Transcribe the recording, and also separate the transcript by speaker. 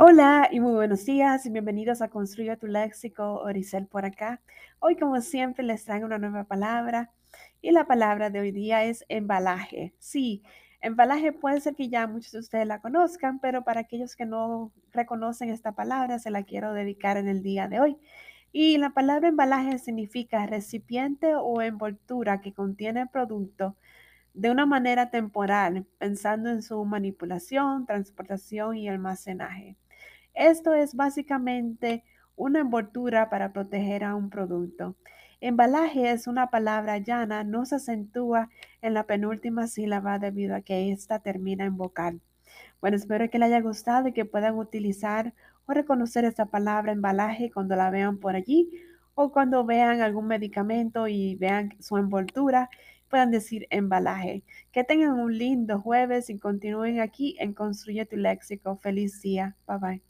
Speaker 1: Hola y muy buenos días y bienvenidos a Construye tu Léxico, Oricel por acá. Hoy como siempre les traigo una nueva palabra y la palabra de hoy día es embalaje. Sí, embalaje puede ser que ya muchos de ustedes la conozcan, pero para aquellos que no reconocen esta palabra se la quiero dedicar en el día de hoy. Y la palabra embalaje significa recipiente o envoltura que contiene producto de una manera temporal, pensando en su manipulación, transportación y almacenaje. Esto es básicamente una envoltura para proteger a un producto. Embalaje es una palabra llana, no se acentúa en la penúltima sílaba debido a que ésta termina en vocal. Bueno, espero que les haya gustado y que puedan utilizar o reconocer esta palabra embalaje cuando la vean por allí o cuando vean algún medicamento y vean su envoltura, puedan decir embalaje. Que tengan un lindo jueves y continúen aquí en Construye tu Léxico. Feliz día. Bye bye.